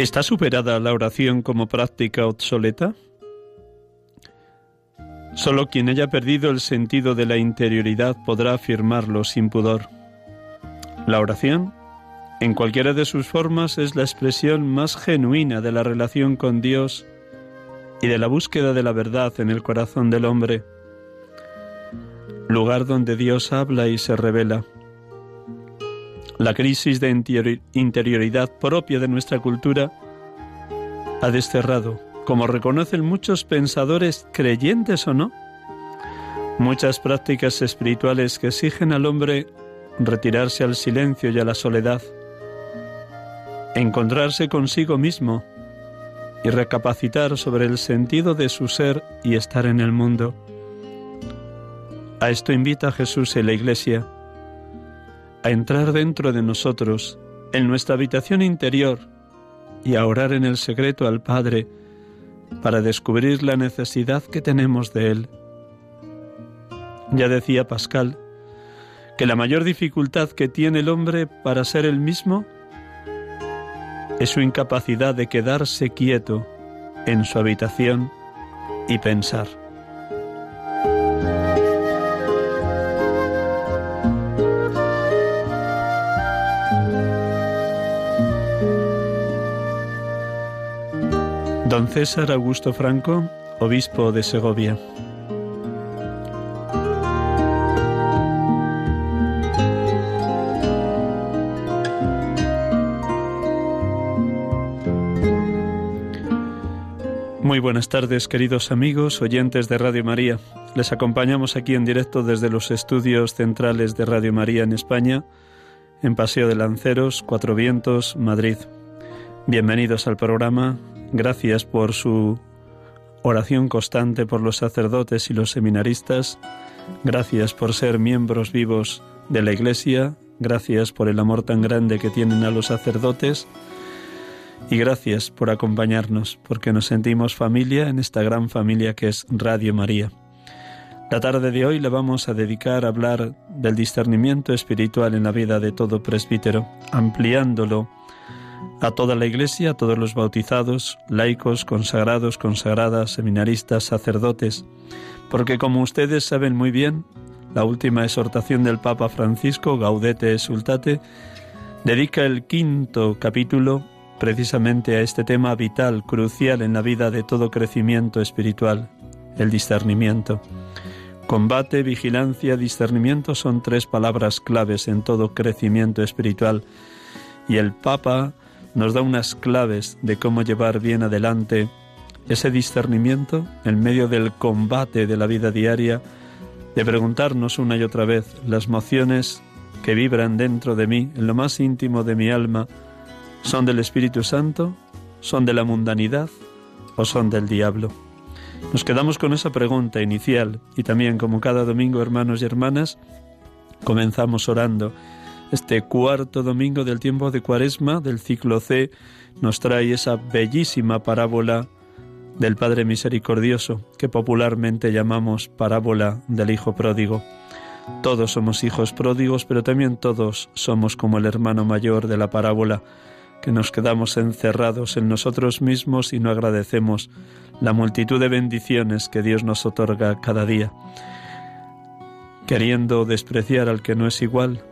¿Está superada la oración como práctica obsoleta? Solo quien haya perdido el sentido de la interioridad podrá afirmarlo sin pudor. La oración, en cualquiera de sus formas, es la expresión más genuina de la relación con Dios y de la búsqueda de la verdad en el corazón del hombre, lugar donde Dios habla y se revela. La crisis de interioridad propia de nuestra cultura ha desterrado, como reconocen muchos pensadores, creyentes o no, muchas prácticas espirituales que exigen al hombre retirarse al silencio y a la soledad, encontrarse consigo mismo y recapacitar sobre el sentido de su ser y estar en el mundo. A esto invita Jesús en la Iglesia a entrar dentro de nosotros, en nuestra habitación interior, y a orar en el secreto al Padre para descubrir la necesidad que tenemos de Él. Ya decía Pascal que la mayor dificultad que tiene el hombre para ser el mismo es su incapacidad de quedarse quieto en su habitación y pensar. Don César Augusto Franco, obispo de Segovia. Muy buenas tardes, queridos amigos, oyentes de Radio María. Les acompañamos aquí en directo desde los estudios centrales de Radio María en España, en Paseo de Lanceros, Cuatro Vientos, Madrid. Bienvenidos al programa Gracias por su oración constante por los sacerdotes y los seminaristas. Gracias por ser miembros vivos de la Iglesia. Gracias por el amor tan grande que tienen a los sacerdotes. Y gracias por acompañarnos, porque nos sentimos familia en esta gran familia que es Radio María. La tarde de hoy le vamos a dedicar a hablar del discernimiento espiritual en la vida de todo presbítero, ampliándolo a toda la Iglesia, a todos los bautizados, laicos, consagrados, consagradas, seminaristas, sacerdotes, porque como ustedes saben muy bien, la última exhortación del Papa Francisco, Gaudete Sultate, dedica el quinto capítulo precisamente a este tema vital, crucial en la vida de todo crecimiento espiritual, el discernimiento. Combate, vigilancia, discernimiento son tres palabras claves en todo crecimiento espiritual. Y el Papa nos da unas claves de cómo llevar bien adelante ese discernimiento en medio del combate de la vida diaria, de preguntarnos una y otra vez las mociones que vibran dentro de mí, en lo más íntimo de mi alma, ¿son del Espíritu Santo? ¿Son de la mundanidad? ¿O son del diablo? Nos quedamos con esa pregunta inicial y también como cada domingo, hermanos y hermanas, comenzamos orando. Este cuarto domingo del tiempo de Cuaresma del ciclo C nos trae esa bellísima parábola del Padre Misericordioso, que popularmente llamamos parábola del Hijo Pródigo. Todos somos hijos pródigos, pero también todos somos como el hermano mayor de la parábola, que nos quedamos encerrados en nosotros mismos y no agradecemos la multitud de bendiciones que Dios nos otorga cada día, queriendo despreciar al que no es igual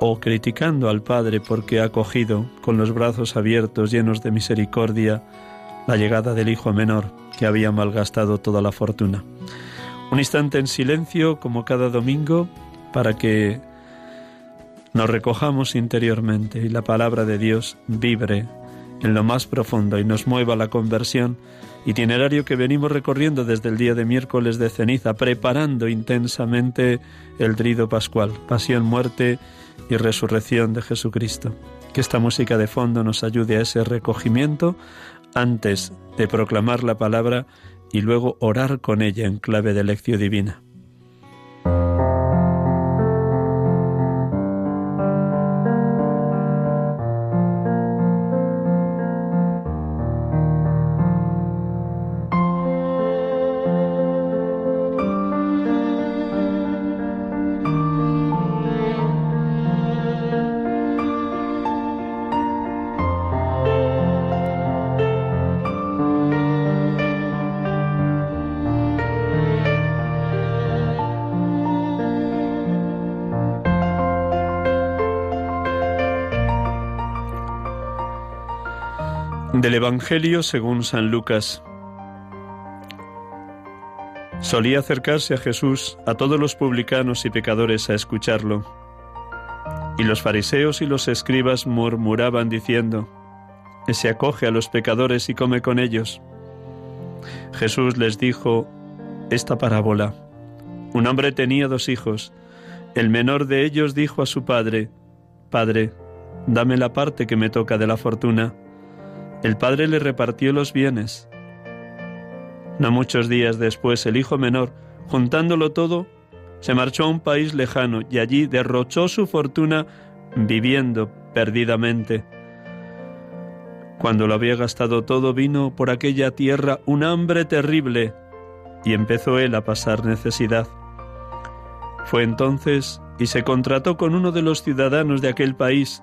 o criticando al Padre porque ha acogido con los brazos abiertos llenos de misericordia la llegada del hijo menor que había malgastado toda la fortuna. Un instante en silencio como cada domingo para que nos recojamos interiormente y la palabra de Dios vibre en lo más profundo y nos mueva la conversión, itinerario que venimos recorriendo desde el día de miércoles de ceniza, preparando intensamente el trido pascual, pasión, muerte y resurrección de Jesucristo. Que esta música de fondo nos ayude a ese recogimiento antes de proclamar la palabra y luego orar con ella en clave de lección divina. Del Evangelio según San Lucas. Solía acercarse a Jesús a todos los publicanos y pecadores a escucharlo. Y los fariseos y los escribas murmuraban diciendo, se acoge a los pecadores y come con ellos. Jesús les dijo esta parábola. Un hombre tenía dos hijos. El menor de ellos dijo a su padre, Padre, dame la parte que me toca de la fortuna. El padre le repartió los bienes. No muchos días después el hijo menor, juntándolo todo, se marchó a un país lejano y allí derrochó su fortuna viviendo perdidamente. Cuando lo había gastado todo vino por aquella tierra un hambre terrible y empezó él a pasar necesidad. Fue entonces y se contrató con uno de los ciudadanos de aquel país,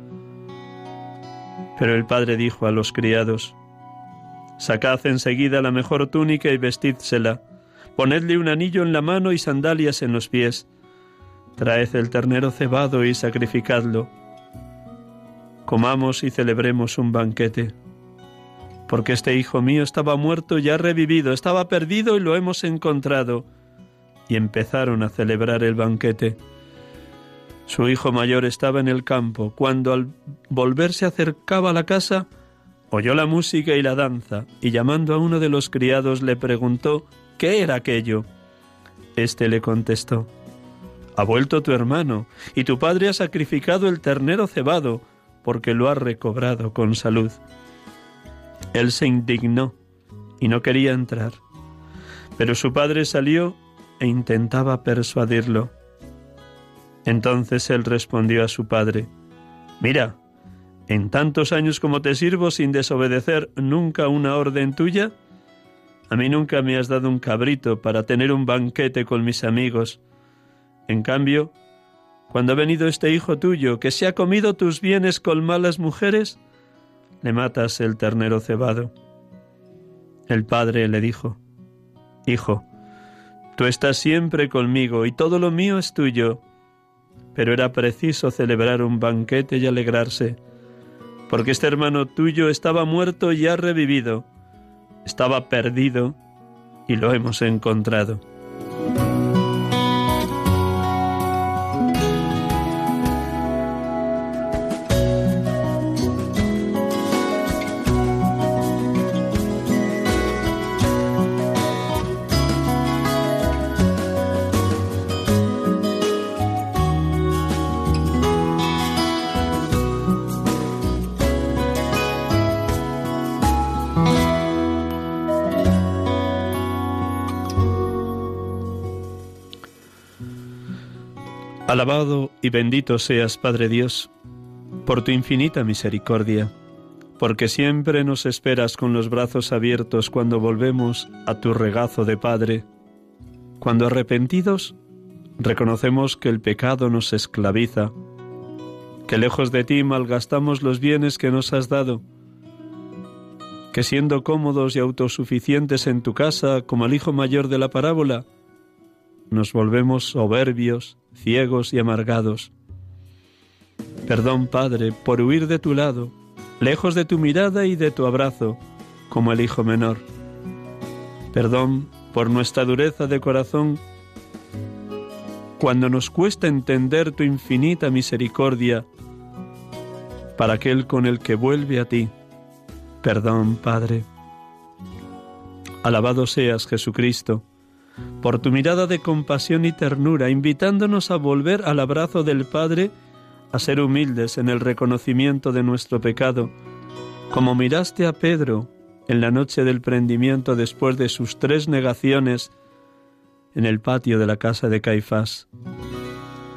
Pero el padre dijo a los criados, Sacad enseguida la mejor túnica y vestídsela, ponedle un anillo en la mano y sandalias en los pies, traed el ternero cebado y sacrificadlo. Comamos y celebremos un banquete, porque este hijo mío estaba muerto y ha revivido, estaba perdido y lo hemos encontrado. Y empezaron a celebrar el banquete. Su hijo mayor estaba en el campo. Cuando al volver se acercaba a la casa, oyó la música y la danza, y llamando a uno de los criados le preguntó qué era aquello. Este le contestó, Ha vuelto tu hermano, y tu padre ha sacrificado el ternero cebado, porque lo ha recobrado con salud. Él se indignó y no quería entrar, pero su padre salió e intentaba persuadirlo. Entonces él respondió a su padre, Mira, en tantos años como te sirvo sin desobedecer nunca una orden tuya, A mí nunca me has dado un cabrito para tener un banquete con mis amigos. En cambio, cuando ha venido este hijo tuyo que se ha comido tus bienes con malas mujeres, le matas el ternero cebado. El padre le dijo, Hijo, tú estás siempre conmigo y todo lo mío es tuyo, pero era preciso celebrar un banquete y alegrarse, porque este hermano tuyo estaba muerto y ha revivido estaba perdido y lo hemos encontrado. Alabado y bendito seas, Padre Dios, por tu infinita misericordia, porque siempre nos esperas con los brazos abiertos cuando volvemos a tu regazo de Padre, cuando arrepentidos reconocemos que el pecado nos esclaviza, que lejos de ti malgastamos los bienes que nos has dado, que siendo cómodos y autosuficientes en tu casa, como el hijo mayor de la parábola, nos volvemos soberbios, ciegos y amargados. Perdón, Padre, por huir de tu lado, lejos de tu mirada y de tu abrazo, como el hijo menor. Perdón por nuestra dureza de corazón cuando nos cuesta entender tu infinita misericordia para aquel con el que vuelve a ti. Perdón, Padre. Alabado seas, Jesucristo por tu mirada de compasión y ternura, invitándonos a volver al abrazo del Padre, a ser humildes en el reconocimiento de nuestro pecado, como miraste a Pedro en la noche del prendimiento después de sus tres negaciones en el patio de la casa de Caifás.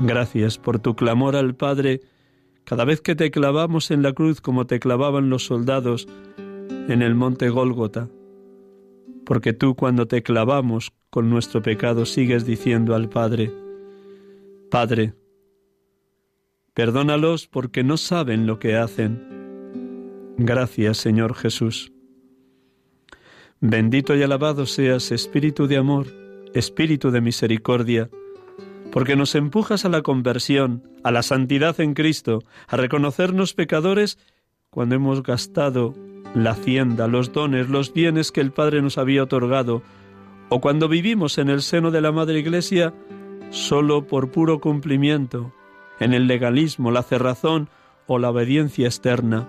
Gracias por tu clamor al Padre cada vez que te clavamos en la cruz como te clavaban los soldados en el monte Gólgota porque tú cuando te clavamos con nuestro pecado sigues diciendo al Padre, Padre, perdónalos porque no saben lo que hacen. Gracias, Señor Jesús. Bendito y alabado seas, Espíritu de amor, Espíritu de misericordia, porque nos empujas a la conversión, a la santidad en Cristo, a reconocernos pecadores cuando hemos gastado la hacienda, los dones, los bienes que el Padre nos había otorgado, o cuando vivimos en el seno de la Madre Iglesia solo por puro cumplimiento, en el legalismo, la cerrazón o la obediencia externa.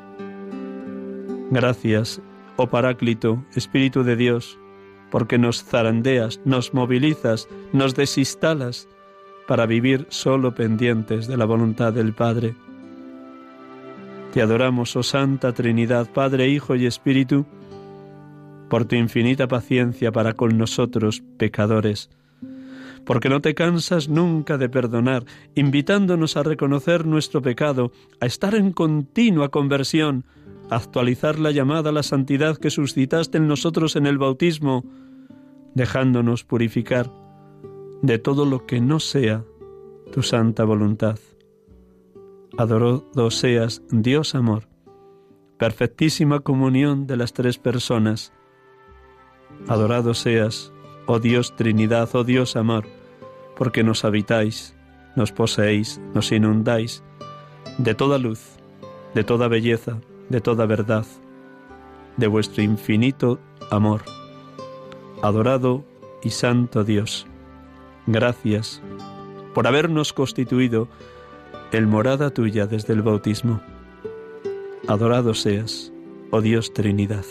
Gracias, oh Paráclito, Espíritu de Dios, porque nos zarandeas, nos movilizas, nos desinstalas para vivir solo pendientes de la voluntad del Padre. Te adoramos, oh Santa Trinidad, Padre, Hijo y Espíritu, por tu infinita paciencia para con nosotros, pecadores, porque no te cansas nunca de perdonar, invitándonos a reconocer nuestro pecado, a estar en continua conversión, a actualizar la llamada a la santidad que suscitaste en nosotros en el bautismo, dejándonos purificar de todo lo que no sea tu santa voluntad adorado seas, Dios amor, perfectísima comunión de las tres personas. Adorado seas, oh Dios Trinidad, oh Dios amor, porque nos habitáis, nos poseéis, nos inundáis de toda luz, de toda belleza, de toda verdad, de vuestro infinito amor. Adorado y santo Dios, gracias por habernos constituido el morada tuya desde el bautismo. Adorado seas, oh Dios Trinidad.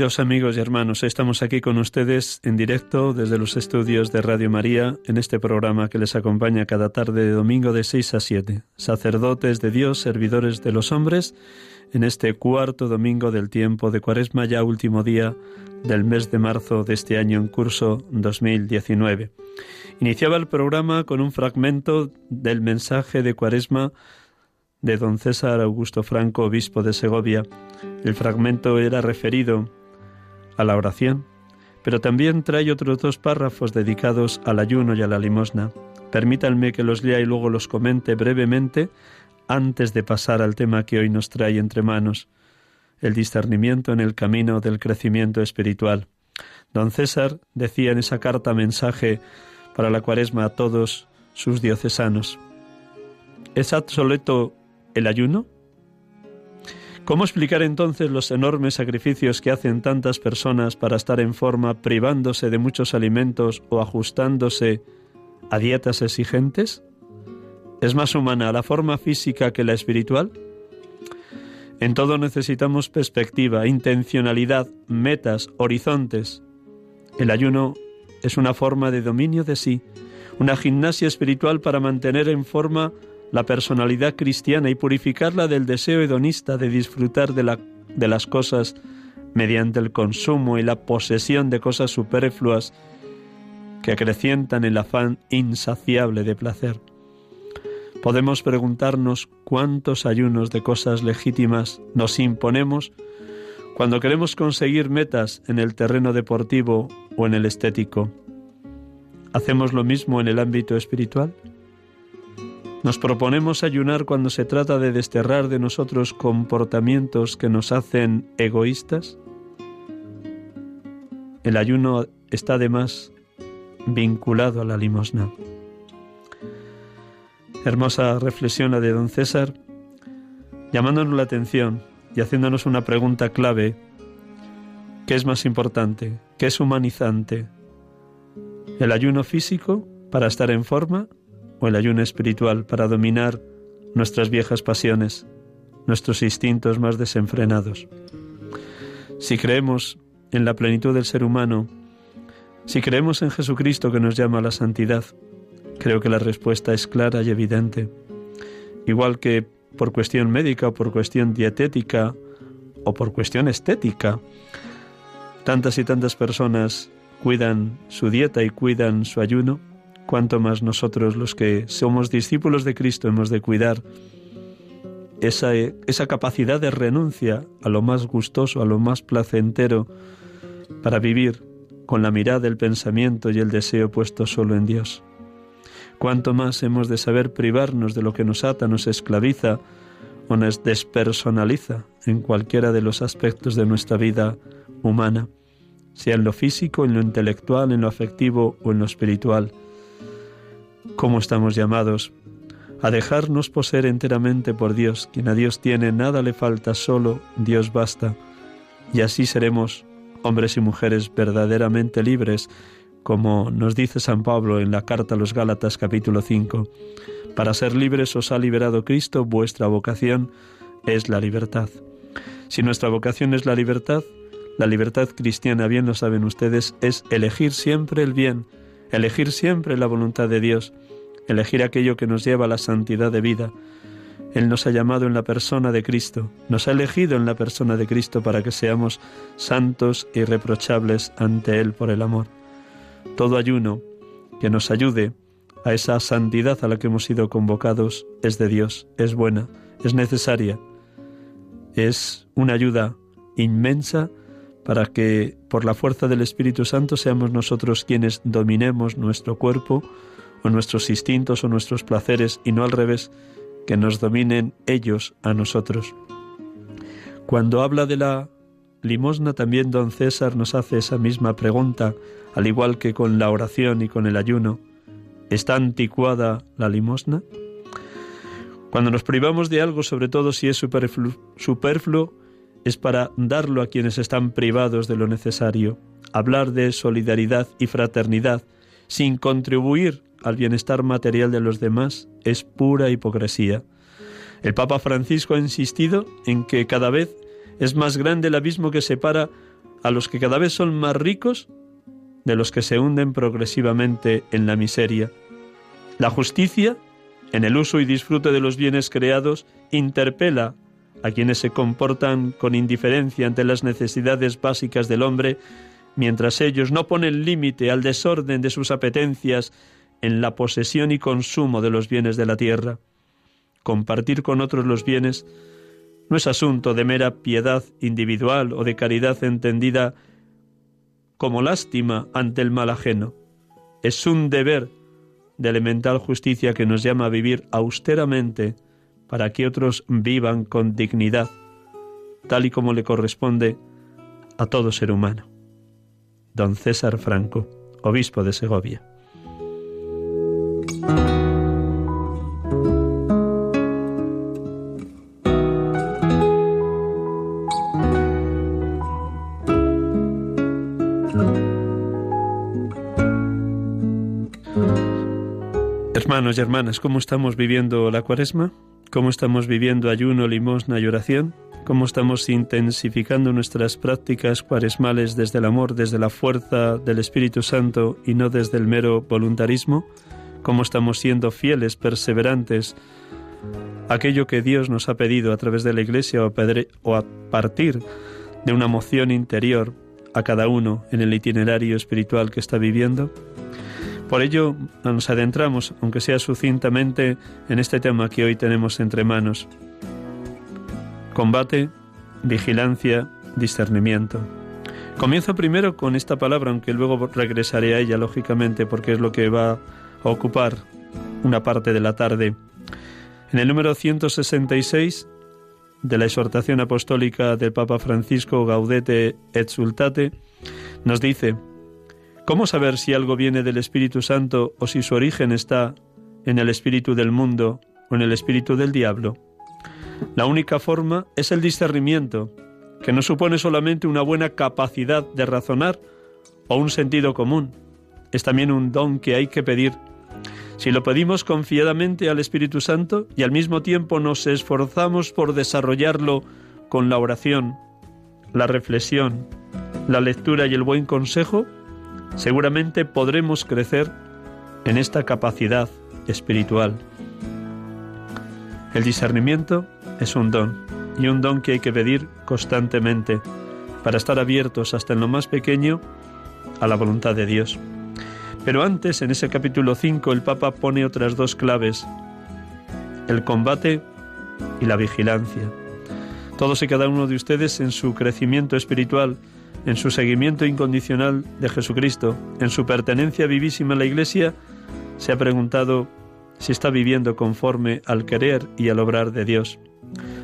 Queridos amigos y hermanos, estamos aquí con ustedes en directo desde los estudios de Radio María en este programa que les acompaña cada tarde de domingo de 6 a 7. Sacerdotes de Dios, servidores de los hombres, en este cuarto domingo del tiempo de Cuaresma, ya último día del mes de marzo de este año en curso 2019. Iniciaba el programa con un fragmento del mensaje de Cuaresma de don César Augusto Franco, obispo de Segovia. El fragmento era referido a la oración, pero también trae otros dos párrafos dedicados al ayuno y a la limosna. Permítanme que los lea y luego los comente brevemente antes de pasar al tema que hoy nos trae entre manos, el discernimiento en el camino del crecimiento espiritual. Don César decía en esa carta mensaje para la cuaresma a todos sus diocesanos, ¿es obsoleto el ayuno? ¿Cómo explicar entonces los enormes sacrificios que hacen tantas personas para estar en forma, privándose de muchos alimentos o ajustándose a dietas exigentes? ¿Es más humana la forma física que la espiritual? En todo necesitamos perspectiva, intencionalidad, metas, horizontes. El ayuno es una forma de dominio de sí, una gimnasia espiritual para mantener en forma la personalidad cristiana y purificarla del deseo hedonista de disfrutar de, la, de las cosas mediante el consumo y la posesión de cosas superfluas que acrecientan el afán insaciable de placer. Podemos preguntarnos cuántos ayunos de cosas legítimas nos imponemos cuando queremos conseguir metas en el terreno deportivo o en el estético. ¿Hacemos lo mismo en el ámbito espiritual? Nos proponemos ayunar cuando se trata de desterrar de nosotros comportamientos que nos hacen egoístas. El ayuno está además vinculado a la limosna. Hermosa reflexión de don César, llamándonos la atención y haciéndonos una pregunta clave. ¿Qué es más importante? ¿Qué es humanizante? ¿El ayuno físico para estar en forma o el ayuno espiritual para dominar nuestras viejas pasiones, nuestros instintos más desenfrenados. Si creemos en la plenitud del ser humano, si creemos en Jesucristo que nos llama a la santidad, creo que la respuesta es clara y evidente. Igual que por cuestión médica o por cuestión dietética o por cuestión estética, tantas y tantas personas cuidan su dieta y cuidan su ayuno, cuanto más nosotros los que somos discípulos de Cristo hemos de cuidar esa, esa capacidad de renuncia a lo más gustoso, a lo más placentero, para vivir con la mirada, el pensamiento y el deseo puesto solo en Dios. Cuanto más hemos de saber privarnos de lo que nos ata, nos esclaviza o nos despersonaliza en cualquiera de los aspectos de nuestra vida humana, sea en lo físico, en lo intelectual, en lo afectivo o en lo espiritual cómo estamos llamados a dejarnos poseer enteramente por Dios. Quien a Dios tiene, nada le falta, solo Dios basta. Y así seremos hombres y mujeres verdaderamente libres, como nos dice San Pablo en la carta a los Gálatas capítulo 5. Para ser libres os ha liberado Cristo, vuestra vocación es la libertad. Si nuestra vocación es la libertad, la libertad cristiana, bien lo saben ustedes, es elegir siempre el bien, elegir siempre la voluntad de Dios, elegir aquello que nos lleva a la santidad de vida. Él nos ha llamado en la persona de Cristo, nos ha elegido en la persona de Cristo para que seamos santos y irreprochables ante Él por el amor. Todo ayuno que nos ayude a esa santidad a la que hemos sido convocados es de Dios, es buena, es necesaria, es una ayuda inmensa para que por la fuerza del Espíritu Santo seamos nosotros quienes dominemos nuestro cuerpo o nuestros instintos o nuestros placeres y no al revés, que nos dominen ellos a nosotros. Cuando habla de la limosna también don César nos hace esa misma pregunta, al igual que con la oración y con el ayuno. ¿Está anticuada la limosna? Cuando nos privamos de algo, sobre todo si es superfluo, es para darlo a quienes están privados de lo necesario. Hablar de solidaridad y fraternidad sin contribuir al bienestar material de los demás es pura hipocresía. El Papa Francisco ha insistido en que cada vez es más grande el abismo que separa a los que cada vez son más ricos de los que se hunden progresivamente en la miseria. La justicia, en el uso y disfrute de los bienes creados, interpela a quienes se comportan con indiferencia ante las necesidades básicas del hombre, mientras ellos no ponen límite al desorden de sus apetencias en la posesión y consumo de los bienes de la tierra. Compartir con otros los bienes no es asunto de mera piedad individual o de caridad entendida como lástima ante el mal ajeno. Es un deber de elemental justicia que nos llama a vivir austeramente para que otros vivan con dignidad, tal y como le corresponde a todo ser humano. Don César Franco, obispo de Segovia. Hermanos y hermanas, ¿cómo estamos viviendo la cuaresma? ¿Cómo estamos viviendo ayuno, limosna y oración? ¿Cómo estamos intensificando nuestras prácticas cuaresmales desde el amor, desde la fuerza del Espíritu Santo y no desde el mero voluntarismo? ¿Cómo estamos siendo fieles, perseverantes aquello que Dios nos ha pedido a través de la Iglesia o a partir de una moción interior a cada uno en el itinerario espiritual que está viviendo? Por ello nos adentramos, aunque sea sucintamente, en este tema que hoy tenemos entre manos. Combate, vigilancia, discernimiento. Comienzo primero con esta palabra, aunque luego regresaré a ella, lógicamente, porque es lo que va a ocupar una parte de la tarde. En el número 166 de la exhortación apostólica del Papa Francisco Gaudete et Sultate, nos dice, ¿Cómo saber si algo viene del Espíritu Santo o si su origen está en el espíritu del mundo o en el espíritu del diablo? La única forma es el discernimiento, que no supone solamente una buena capacidad de razonar o un sentido común, es también un don que hay que pedir. Si lo pedimos confiadamente al Espíritu Santo y al mismo tiempo nos esforzamos por desarrollarlo con la oración, la reflexión, la lectura y el buen consejo, seguramente podremos crecer en esta capacidad espiritual. El discernimiento es un don, y un don que hay que pedir constantemente para estar abiertos hasta en lo más pequeño a la voluntad de Dios. Pero antes, en ese capítulo 5, el Papa pone otras dos claves, el combate y la vigilancia. Todos y cada uno de ustedes en su crecimiento espiritual en su seguimiento incondicional de Jesucristo, en su pertenencia vivísima a la Iglesia, se ha preguntado si está viviendo conforme al querer y al obrar de Dios.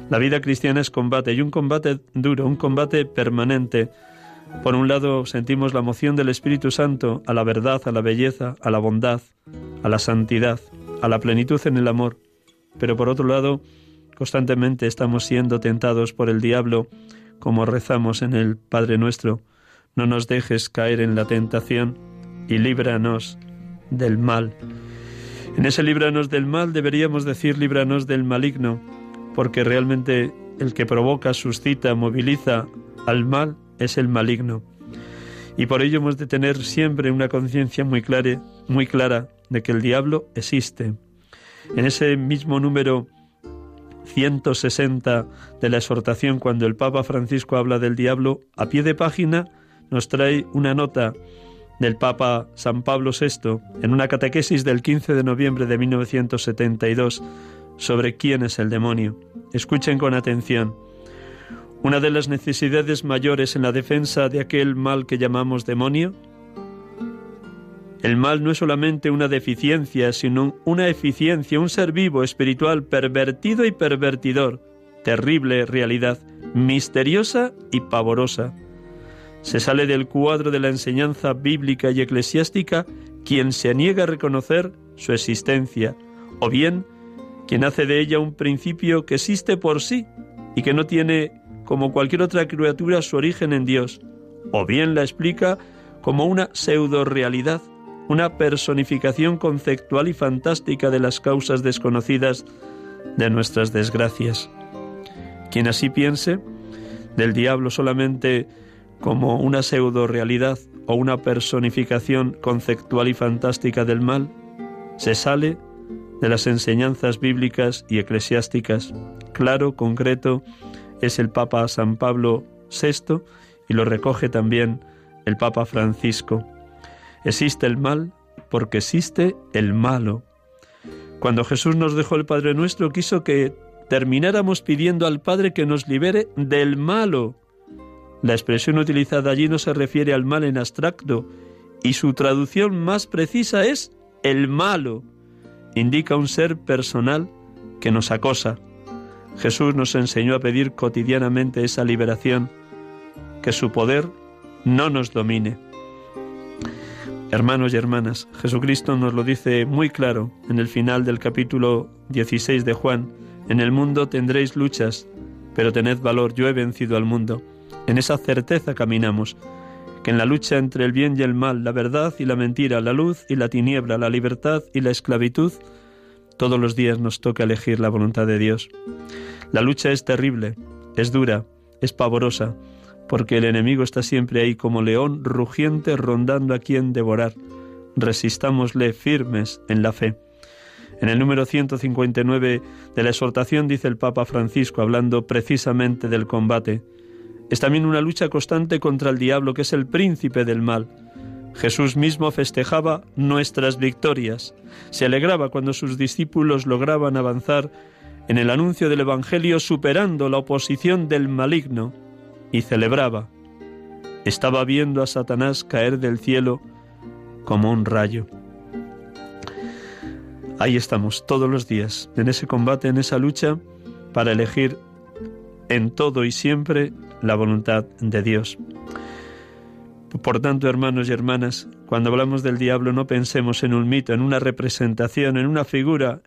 La vida cristiana es combate y un combate duro, un combate permanente. Por un lado sentimos la moción del Espíritu Santo a la verdad, a la belleza, a la bondad, a la santidad, a la plenitud en el amor. Pero por otro lado, constantemente estamos siendo tentados por el diablo como rezamos en el Padre nuestro, no nos dejes caer en la tentación y líbranos del mal. En ese líbranos del mal deberíamos decir líbranos del maligno, porque realmente el que provoca, suscita, moviliza al mal es el maligno. Y por ello hemos de tener siempre una conciencia muy clara, muy clara de que el diablo existe. En ese mismo número 160 de la exhortación, cuando el Papa Francisco habla del diablo, a pie de página nos trae una nota del Papa San Pablo VI en una catequesis del 15 de noviembre de 1972 sobre quién es el demonio. Escuchen con atención. Una de las necesidades mayores en la defensa de aquel mal que llamamos demonio el mal no es solamente una deficiencia, sino una eficiencia, un ser vivo espiritual pervertido y pervertidor, terrible realidad, misteriosa y pavorosa. Se sale del cuadro de la enseñanza bíblica y eclesiástica quien se niega a reconocer su existencia, o bien quien hace de ella un principio que existe por sí y que no tiene, como cualquier otra criatura, su origen en Dios, o bien la explica como una pseudo realidad una personificación conceptual y fantástica de las causas desconocidas de nuestras desgracias. Quien así piense, del diablo solamente como una pseudo realidad o una personificación conceptual y fantástica del mal, se sale de las enseñanzas bíblicas y eclesiásticas. Claro, concreto, es el Papa San Pablo VI y lo recoge también el Papa Francisco. Existe el mal porque existe el malo. Cuando Jesús nos dejó el Padre Nuestro, quiso que termináramos pidiendo al Padre que nos libere del malo. La expresión utilizada allí no se refiere al mal en abstracto y su traducción más precisa es el malo. Indica un ser personal que nos acosa. Jesús nos enseñó a pedir cotidianamente esa liberación, que su poder no nos domine. Hermanos y hermanas, Jesucristo nos lo dice muy claro en el final del capítulo 16 de Juan. En el mundo tendréis luchas, pero tened valor, yo he vencido al mundo. En esa certeza caminamos, que en la lucha entre el bien y el mal, la verdad y la mentira, la luz y la tiniebla, la libertad y la esclavitud, todos los días nos toca elegir la voluntad de Dios. La lucha es terrible, es dura, es pavorosa, porque el enemigo está siempre ahí como león rugiente rondando a quien devorar. Resistámosle firmes en la fe. En el número 159 de la exhortación dice el Papa Francisco, hablando precisamente del combate, es también una lucha constante contra el diablo, que es el príncipe del mal. Jesús mismo festejaba nuestras victorias, se alegraba cuando sus discípulos lograban avanzar en el anuncio del Evangelio superando la oposición del maligno y celebraba. Estaba viendo a Satanás caer del cielo como un rayo. Ahí estamos todos los días, en ese combate, en esa lucha, para elegir en todo y siempre la voluntad de Dios. Por tanto, hermanos y hermanas, cuando hablamos del diablo no pensemos en un mito, en una representación, en una figura,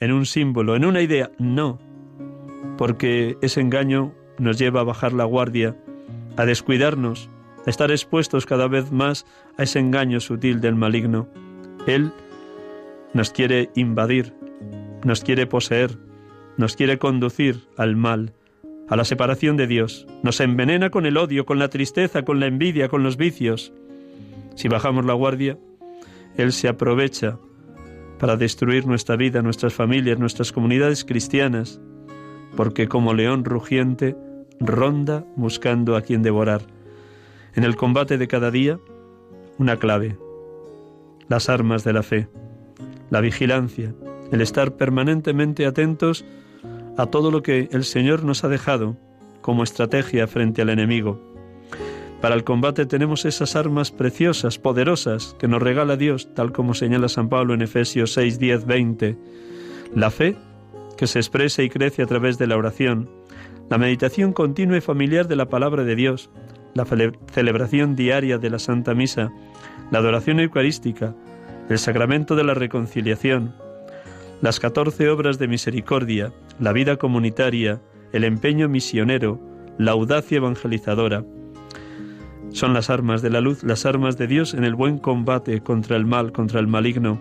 en un símbolo, en una idea, no, porque ese engaño nos lleva a bajar la guardia, a descuidarnos, a estar expuestos cada vez más a ese engaño sutil del maligno. Él nos quiere invadir, nos quiere poseer, nos quiere conducir al mal, a la separación de Dios, nos envenena con el odio, con la tristeza, con la envidia, con los vicios. Si bajamos la guardia, Él se aprovecha para destruir nuestra vida, nuestras familias, nuestras comunidades cristianas, porque como león rugiente ronda buscando a quien devorar. En el combate de cada día, una clave, las armas de la fe, la vigilancia, el estar permanentemente atentos a todo lo que el Señor nos ha dejado como estrategia frente al enemigo. Para el combate tenemos esas armas preciosas, poderosas, que nos regala Dios, tal como señala San Pablo en Efesios 6, 10, 20. La fe que se expresa y crece a través de la oración, la meditación continua y familiar de la palabra de Dios, la celebración diaria de la Santa Misa, la adoración eucarística, el sacramento de la reconciliación, las catorce obras de misericordia, la vida comunitaria, el empeño misionero, la audacia evangelizadora. Son las armas de la luz, las armas de Dios en el buen combate contra el mal, contra el maligno.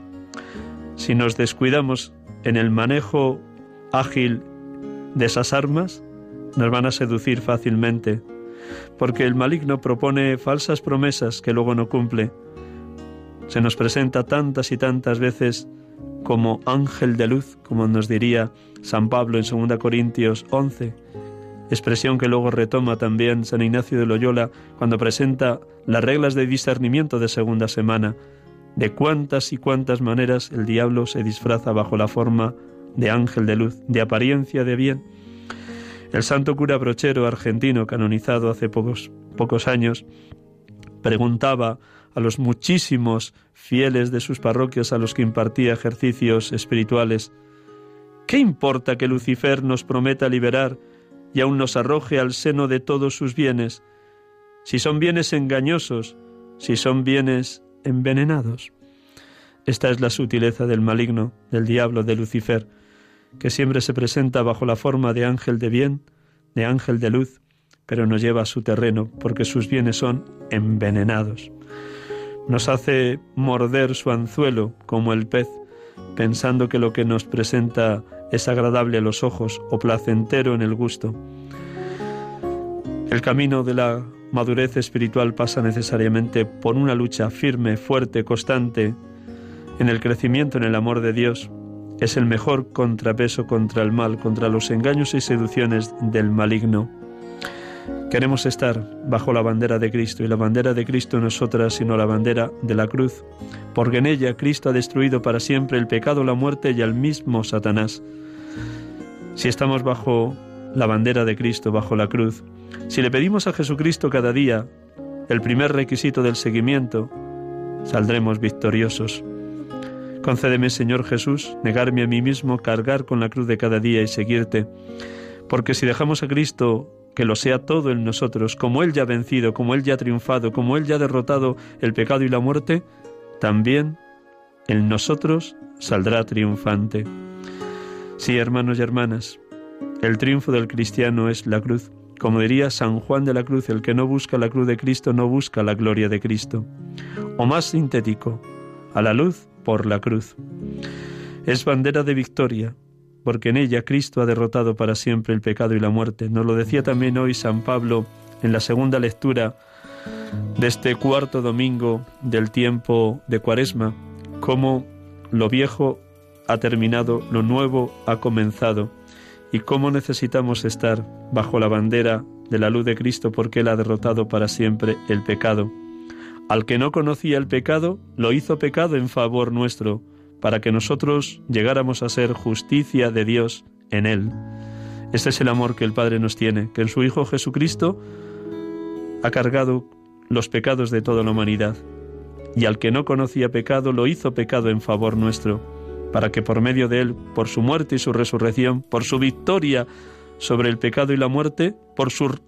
Si nos descuidamos en el manejo ágil de esas armas, nos van a seducir fácilmente, porque el maligno propone falsas promesas que luego no cumple. Se nos presenta tantas y tantas veces como ángel de luz, como nos diría San Pablo en 2 Corintios 11, expresión que luego retoma también San Ignacio de Loyola cuando presenta las reglas de discernimiento de segunda semana, de cuántas y cuántas maneras el diablo se disfraza bajo la forma de ángel de luz, de apariencia de bien. El santo cura brochero argentino, canonizado hace pocos, años, preguntaba a los muchísimos fieles de sus parroquias a los que impartía ejercicios espirituales, ¿qué importa que Lucifer nos prometa liberar y aún nos arroje al seno de todos sus bienes, si son bienes engañosos, si son bienes envenenados? Esta es la sutileza del maligno, del diablo, de Lucifer, que siempre se presenta bajo la forma de ángel de bien, de ángel de luz, pero nos lleva a su terreno porque sus bienes son envenenados. Nos hace morder su anzuelo como el pez, pensando que lo que nos presenta es agradable a los ojos o placentero en el gusto. El camino de la madurez espiritual pasa necesariamente por una lucha firme, fuerte, constante, en el crecimiento en el amor de Dios. Es el mejor contrapeso contra el mal, contra los engaños y seducciones del maligno. Queremos estar bajo la bandera de Cristo y la bandera de Cristo no es otra sino la bandera de la cruz, porque en ella Cristo ha destruido para siempre el pecado, la muerte y al mismo Satanás. Si estamos bajo la bandera de Cristo, bajo la cruz, si le pedimos a Jesucristo cada día el primer requisito del seguimiento, saldremos victoriosos. Concédeme, Señor Jesús, negarme a mí mismo, cargar con la cruz de cada día y seguirte, porque si dejamos a Cristo que lo sea todo en nosotros, como Él ya ha vencido, como Él ya ha triunfado, como Él ya ha derrotado el pecado y la muerte, también en nosotros saldrá triunfante. Sí, hermanos y hermanas, el triunfo del cristiano es la cruz. Como diría San Juan de la Cruz, el que no busca la cruz de Cristo no busca la gloria de Cristo. O más sintético, a la luz por la cruz. Es bandera de victoria, porque en ella Cristo ha derrotado para siempre el pecado y la muerte. Nos lo decía también hoy San Pablo en la segunda lectura de este cuarto domingo del tiempo de Cuaresma, cómo lo viejo ha terminado, lo nuevo ha comenzado, y cómo necesitamos estar bajo la bandera de la luz de Cristo porque Él ha derrotado para siempre el pecado. Al que no conocía el pecado, lo hizo pecado en favor nuestro, para que nosotros llegáramos a ser justicia de Dios en Él. Este es el amor que el Padre nos tiene, que en su Hijo Jesucristo ha cargado los pecados de toda la humanidad, y al que no conocía pecado lo hizo pecado en favor nuestro, para que por medio de Él, por su muerte y su resurrección, por su victoria sobre el pecado y la muerte, por su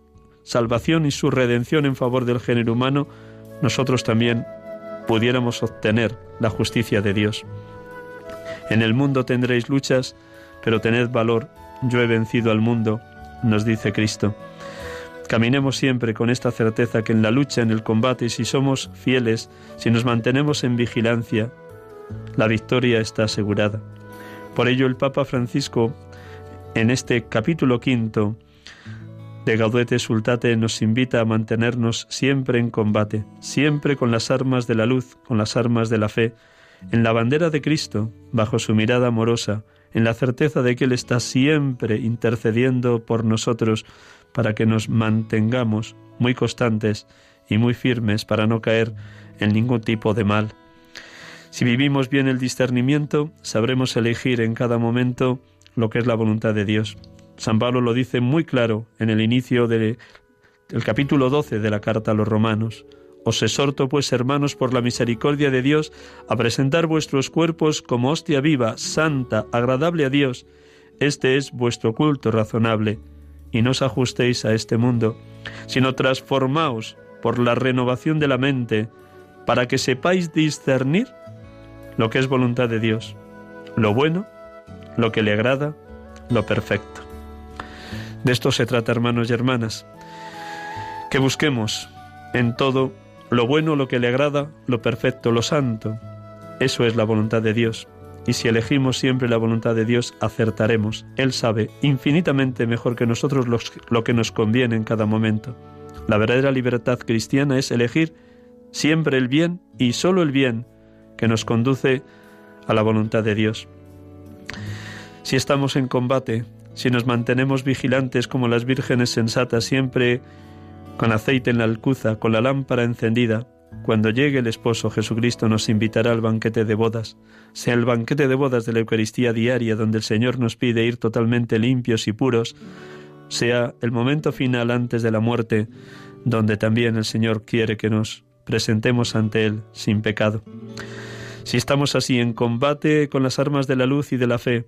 salvación y su redención en favor del género humano, nosotros también pudiéramos obtener la justicia de Dios. En el mundo tendréis luchas, pero tened valor, yo he vencido al mundo, nos dice Cristo. Caminemos siempre con esta certeza que en la lucha, en el combate, si somos fieles, si nos mantenemos en vigilancia, la victoria está asegurada. Por ello el Papa Francisco, en este capítulo quinto de Gaudete Sultate, nos invita a mantenernos siempre en combate, siempre con las armas de la luz, con las armas de la fe, en la bandera de Cristo, bajo su mirada amorosa, en la certeza de que Él está siempre intercediendo por nosotros para que nos mantengamos muy constantes y muy firmes para no caer en ningún tipo de mal. Si vivimos bien el discernimiento, sabremos elegir en cada momento lo que es la voluntad de Dios. San Pablo lo dice muy claro en el inicio del capítulo 12 de la carta a los romanos. Os exhorto, pues, hermanos, por la misericordia de Dios, a presentar vuestros cuerpos como hostia viva, santa, agradable a Dios. Este es vuestro culto razonable. Y no os ajustéis a este mundo, sino transformaos por la renovación de la mente, para que sepáis discernir lo que es voluntad de Dios, lo bueno, lo que le agrada, lo perfecto. De esto se trata, hermanos y hermanas, que busquemos en todo lo bueno, lo que le agrada, lo perfecto, lo santo. Eso es la voluntad de Dios. Y si elegimos siempre la voluntad de Dios, acertaremos. Él sabe infinitamente mejor que nosotros lo que nos conviene en cada momento. La verdadera libertad cristiana es elegir siempre el bien y solo el bien que nos conduce a la voluntad de Dios. Si estamos en combate, si nos mantenemos vigilantes como las vírgenes sensatas, siempre con aceite en la alcuza, con la lámpara encendida. Cuando llegue el esposo, Jesucristo nos invitará al banquete de bodas, sea el banquete de bodas de la Eucaristía diaria, donde el Señor nos pide ir totalmente limpios y puros, sea el momento final antes de la muerte, donde también el Señor quiere que nos presentemos ante Él sin pecado. Si estamos así en combate con las armas de la luz y de la fe,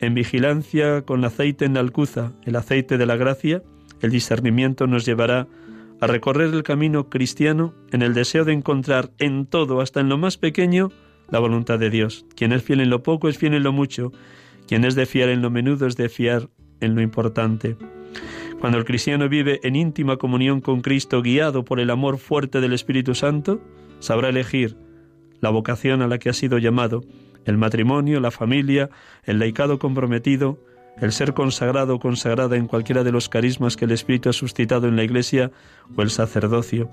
en vigilancia con aceite en la alcuza, el aceite de la gracia, el discernimiento nos llevará a recorrer el camino cristiano en el deseo de encontrar en todo, hasta en lo más pequeño, la voluntad de Dios. Quien es fiel en lo poco es fiel en lo mucho. Quien es de fiar en lo menudo es de fiar en lo importante. Cuando el cristiano vive en íntima comunión con Cristo, guiado por el amor fuerte del Espíritu Santo, sabrá elegir la vocación a la que ha sido llamado, el matrimonio, la familia, el laicado comprometido, el ser consagrado o consagrada en cualquiera de los carismas que el Espíritu ha suscitado en la Iglesia o el sacerdocio.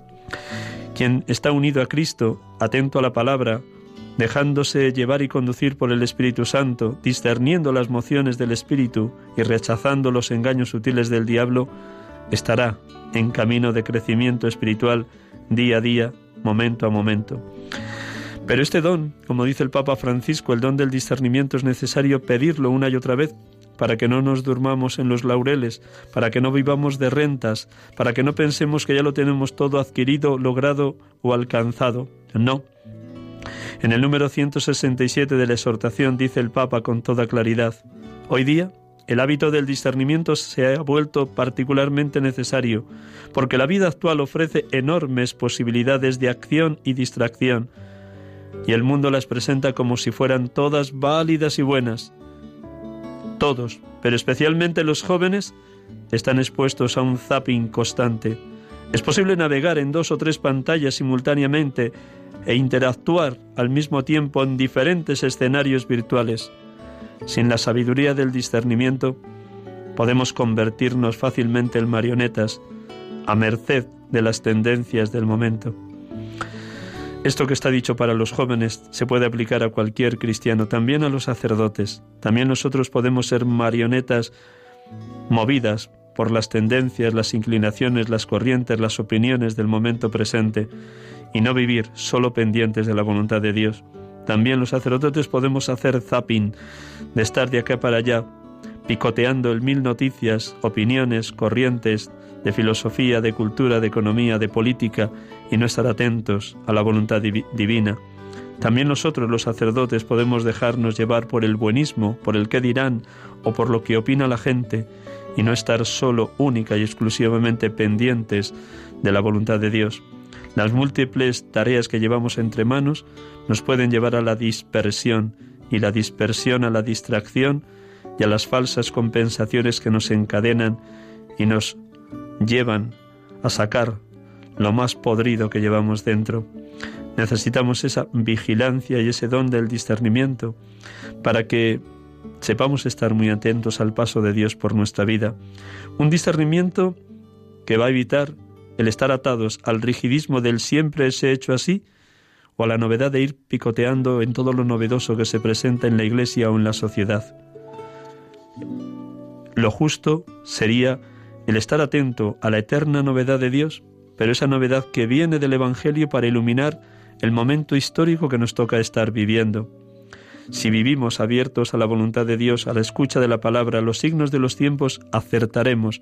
Quien está unido a Cristo, atento a la palabra, dejándose llevar y conducir por el Espíritu Santo, discerniendo las mociones del Espíritu y rechazando los engaños sutiles del diablo, estará en camino de crecimiento espiritual día a día, momento a momento. Pero este don, como dice el Papa Francisco, el don del discernimiento es necesario pedirlo una y otra vez para que no nos durmamos en los laureles, para que no vivamos de rentas, para que no pensemos que ya lo tenemos todo adquirido, logrado o alcanzado. No. En el número 167 de la exhortación dice el Papa con toda claridad, hoy día el hábito del discernimiento se ha vuelto particularmente necesario, porque la vida actual ofrece enormes posibilidades de acción y distracción, y el mundo las presenta como si fueran todas válidas y buenas. Todos, pero especialmente los jóvenes, están expuestos a un zapping constante. Es posible navegar en dos o tres pantallas simultáneamente e interactuar al mismo tiempo en diferentes escenarios virtuales. Sin la sabiduría del discernimiento, podemos convertirnos fácilmente en marionetas, a merced de las tendencias del momento. Esto que está dicho para los jóvenes se puede aplicar a cualquier cristiano, también a los sacerdotes. También nosotros podemos ser marionetas movidas por las tendencias, las inclinaciones, las corrientes, las opiniones del momento presente y no vivir solo pendientes de la voluntad de Dios. También los sacerdotes podemos hacer zapping, de estar de acá para allá, picoteando el mil noticias, opiniones, corrientes de filosofía, de cultura, de economía, de política, y no estar atentos a la voluntad divina. También nosotros los sacerdotes podemos dejarnos llevar por el buenismo, por el qué dirán o por lo que opina la gente, y no estar solo, única y exclusivamente pendientes de la voluntad de Dios. Las múltiples tareas que llevamos entre manos nos pueden llevar a la dispersión y la dispersión a la distracción y a las falsas compensaciones que nos encadenan y nos llevan a sacar lo más podrido que llevamos dentro. Necesitamos esa vigilancia y ese don del discernimiento para que sepamos estar muy atentos al paso de Dios por nuestra vida. Un discernimiento que va a evitar el estar atados al rigidismo del siempre se hecho así, o a la novedad de ir picoteando en todo lo novedoso que se presenta en la Iglesia o en la sociedad. Lo justo sería el estar atento a la eterna novedad de Dios, pero esa novedad que viene del Evangelio para iluminar el momento histórico que nos toca estar viviendo. Si vivimos abiertos a la voluntad de Dios, a la escucha de la palabra, a los signos de los tiempos, acertaremos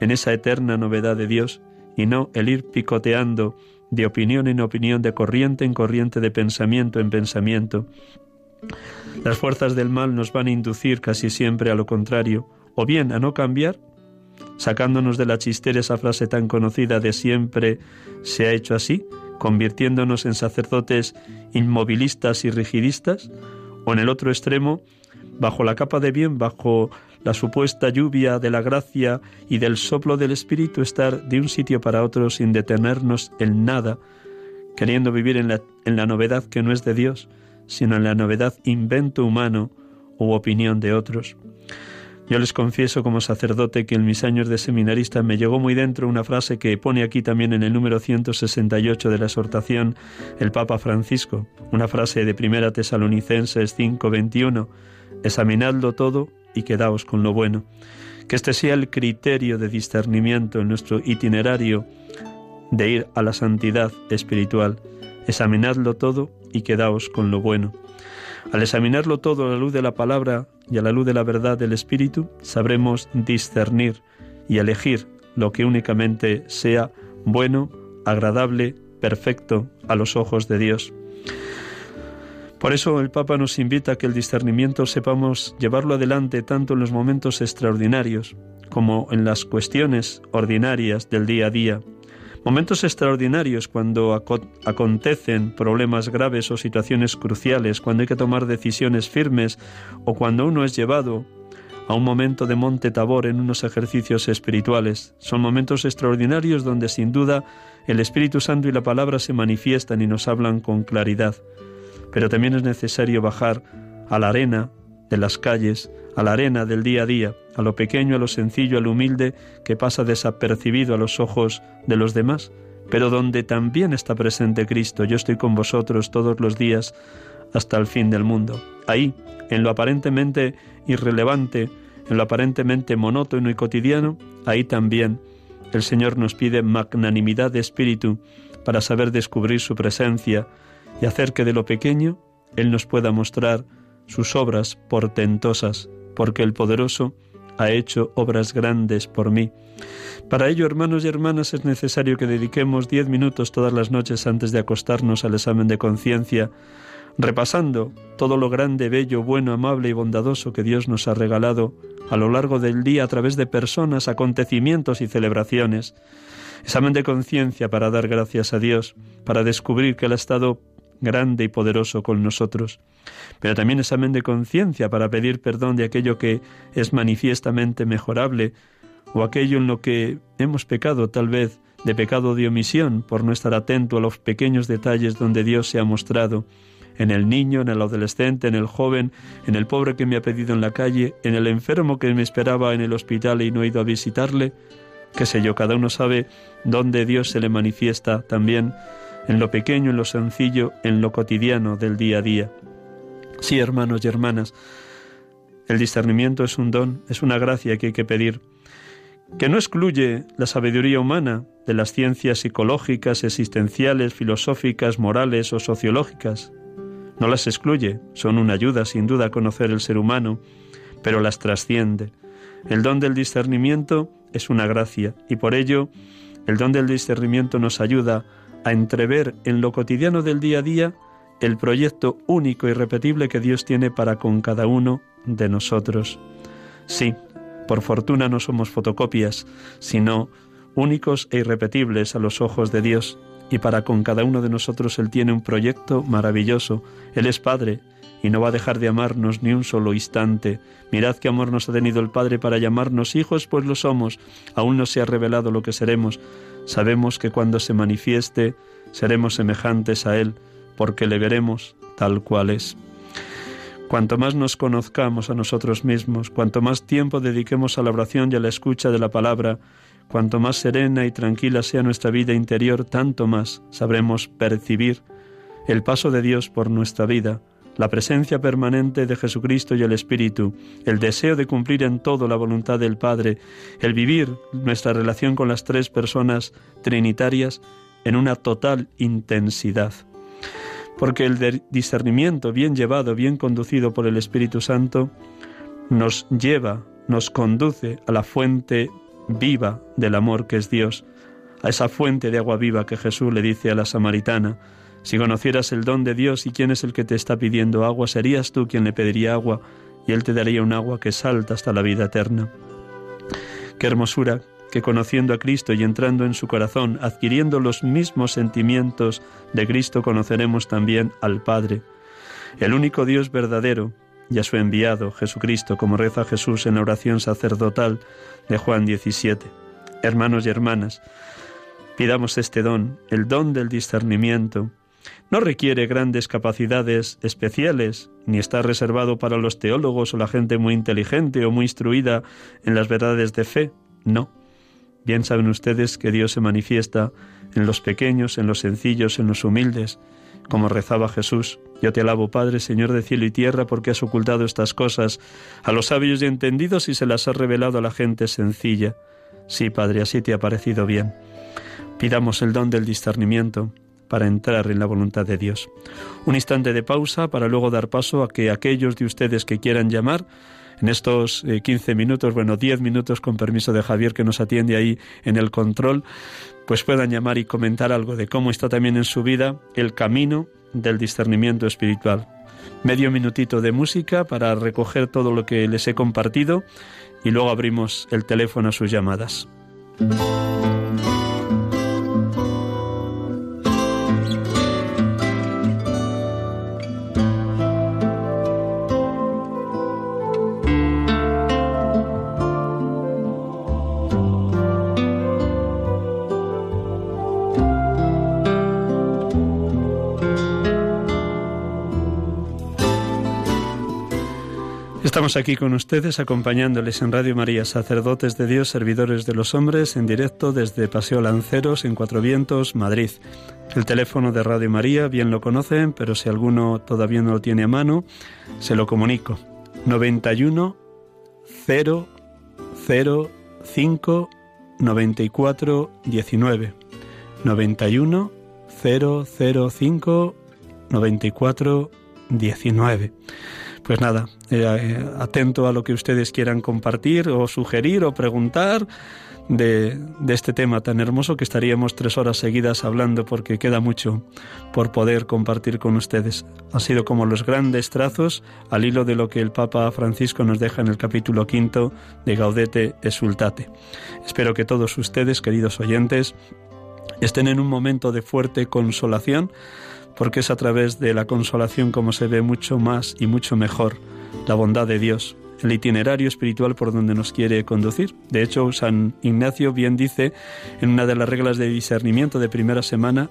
en esa eterna novedad de Dios y no el ir picoteando de opinión en opinión, de corriente en corriente, de pensamiento en pensamiento. Las fuerzas del mal nos van a inducir casi siempre a lo contrario, o bien a no cambiar, sacándonos de la chistera esa frase tan conocida de siempre se ha hecho así, convirtiéndonos en sacerdotes inmovilistas y rigidistas, o en el otro extremo, bajo la capa de bien, bajo la supuesta lluvia de la gracia y del soplo del Espíritu, estar de un sitio para otro sin detenernos en nada, queriendo vivir en la, en la novedad que no es de Dios, sino en la novedad invento humano u opinión de otros. Yo les confieso como sacerdote que en mis años de seminarista me llegó muy dentro una frase que pone aquí también en el número 168 de la exhortación el Papa Francisco, una frase de Primera Tesalonicenses 5:21, examinadlo todo y quedaos con lo bueno. Que este sea el criterio de discernimiento en nuestro itinerario de ir a la santidad espiritual. Examinadlo todo y quedaos con lo bueno. Al examinarlo todo a la luz de la palabra y a la luz de la verdad del Espíritu, sabremos discernir y elegir lo que únicamente sea bueno, agradable, perfecto a los ojos de Dios. Por eso el Papa nos invita a que el discernimiento sepamos llevarlo adelante tanto en los momentos extraordinarios como en las cuestiones ordinarias del día a día. Momentos extraordinarios cuando acontecen problemas graves o situaciones cruciales, cuando hay que tomar decisiones firmes o cuando uno es llevado a un momento de monte tabor en unos ejercicios espirituales. Son momentos extraordinarios donde sin duda el Espíritu Santo y la palabra se manifiestan y nos hablan con claridad pero también es necesario bajar a la arena de las calles, a la arena del día a día, a lo pequeño, a lo sencillo, a lo humilde, que pasa desapercibido a los ojos de los demás, pero donde también está presente Cristo. Yo estoy con vosotros todos los días hasta el fin del mundo. Ahí, en lo aparentemente irrelevante, en lo aparentemente monótono y cotidiano, ahí también el Señor nos pide magnanimidad de espíritu para saber descubrir su presencia y hacer que de lo pequeño Él nos pueda mostrar sus obras portentosas, porque el poderoso ha hecho obras grandes por mí. Para ello, hermanos y hermanas, es necesario que dediquemos diez minutos todas las noches antes de acostarnos al examen de conciencia, repasando todo lo grande, bello, bueno, amable y bondadoso que Dios nos ha regalado a lo largo del día a través de personas, acontecimientos y celebraciones. Examen de conciencia para dar gracias a Dios, para descubrir que Él ha estado grande y poderoso con nosotros. Pero también examen de conciencia para pedir perdón de aquello que es manifiestamente mejorable o aquello en lo que hemos pecado tal vez de pecado de omisión por no estar atento a los pequeños detalles donde Dios se ha mostrado en el niño, en el adolescente, en el joven, en el pobre que me ha pedido en la calle, en el enfermo que me esperaba en el hospital y no he ido a visitarle, qué sé yo, cada uno sabe dónde Dios se le manifiesta también, en lo pequeño, en lo sencillo, en lo cotidiano del día a día. Sí, hermanos y hermanas, el discernimiento es un don, es una gracia que hay que pedir, que no excluye la sabiduría humana de las ciencias psicológicas, existenciales, filosóficas, morales o sociológicas. No las excluye, son una ayuda sin duda a conocer el ser humano, pero las trasciende. El don del discernimiento es una gracia y por ello el don del discernimiento nos ayuda a entrever en lo cotidiano del día a día el proyecto único y repetible que Dios tiene para con cada uno de nosotros. Sí, por fortuna no somos fotocopias, sino únicos e irrepetibles a los ojos de Dios, y para con cada uno de nosotros Él tiene un proyecto maravilloso. Él es Padre y no va a dejar de amarnos ni un solo instante. Mirad qué amor nos ha tenido el Padre para llamarnos hijos, pues lo somos. Aún no se ha revelado lo que seremos. Sabemos que cuando se manifieste seremos semejantes a Él, porque le veremos tal cual es. Cuanto más nos conozcamos a nosotros mismos, cuanto más tiempo dediquemos a la oración y a la escucha de la palabra, Cuanto más serena y tranquila sea nuestra vida interior, tanto más sabremos percibir el paso de Dios por nuestra vida, la presencia permanente de Jesucristo y el Espíritu, el deseo de cumplir en todo la voluntad del Padre, el vivir nuestra relación con las tres personas trinitarias en una total intensidad. Porque el discernimiento bien llevado, bien conducido por el Espíritu Santo, nos lleva, nos conduce a la fuente viva del amor que es Dios, a esa fuente de agua viva que Jesús le dice a la samaritana, si conocieras el don de Dios y quién es el que te está pidiendo agua, serías tú quien le pediría agua y él te daría un agua que salta hasta la vida eterna. Qué hermosura que conociendo a Cristo y entrando en su corazón, adquiriendo los mismos sentimientos de Cristo, conoceremos también al Padre, el único Dios verdadero, y a su enviado, Jesucristo, como reza Jesús en la oración sacerdotal de Juan 17. Hermanos y hermanas, pidamos este don, el don del discernimiento. No requiere grandes capacidades especiales, ni está reservado para los teólogos o la gente muy inteligente o muy instruida en las verdades de fe. No. Bien saben ustedes que Dios se manifiesta en los pequeños, en los sencillos, en los humildes, como rezaba Jesús. Yo te alabo, Padre, Señor de cielo y tierra, porque has ocultado estas cosas a los sabios y entendidos y se las has revelado a la gente sencilla. Sí, Padre, así te ha parecido bien. Pidamos el don del discernimiento para entrar en la voluntad de Dios. Un instante de pausa para luego dar paso a que aquellos de ustedes que quieran llamar en estos 15 eh, minutos, bueno, 10 minutos con permiso de Javier que nos atiende ahí en el control, pues puedan llamar y comentar algo de cómo está también en su vida el camino del discernimiento espiritual. Medio minutito de música para recoger todo lo que les he compartido y luego abrimos el teléfono a sus llamadas. Estamos aquí con ustedes acompañándoles en Radio María, sacerdotes de Dios, servidores de los hombres, en directo desde Paseo Lanceros en Cuatro Vientos, Madrid. El teléfono de Radio María bien lo conocen, pero si alguno todavía no lo tiene a mano, se lo comunico. 91 0 0 5 94 19 91 005 94 19 pues nada, eh, atento a lo que ustedes quieran compartir o sugerir o preguntar de, de, este tema tan hermoso que estaríamos tres horas seguidas hablando porque queda mucho por poder compartir con ustedes. Ha sido como los grandes trazos al hilo de lo que el Papa Francisco nos deja en el capítulo quinto de Gaudete Exultate. Espero que todos ustedes, queridos oyentes, estén en un momento de fuerte consolación porque es a través de la consolación como se ve mucho más y mucho mejor la bondad de Dios, el itinerario espiritual por donde nos quiere conducir. De hecho, San Ignacio bien dice en una de las reglas de discernimiento de primera semana,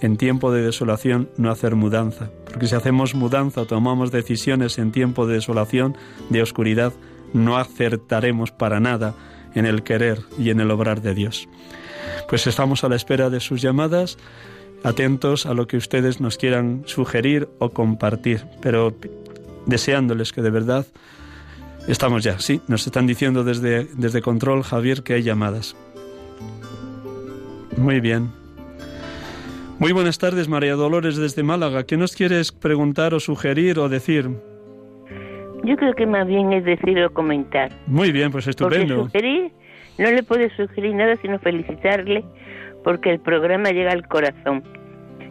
en tiempo de desolación no hacer mudanza, porque si hacemos mudanza o tomamos decisiones en tiempo de desolación, de oscuridad, no acertaremos para nada en el querer y en el obrar de Dios. Pues estamos a la espera de sus llamadas atentos a lo que ustedes nos quieran sugerir o compartir, pero deseándoles que de verdad estamos ya. Sí, nos están diciendo desde, desde Control, Javier, que hay llamadas. Muy bien. Muy buenas tardes, María Dolores, desde Málaga. ¿Qué nos quieres preguntar o sugerir o decir? Yo creo que más bien es decir o comentar. Muy bien, pues estupendo. Porque sugerir, no le puedo sugerir nada sino felicitarle porque el programa llega al corazón.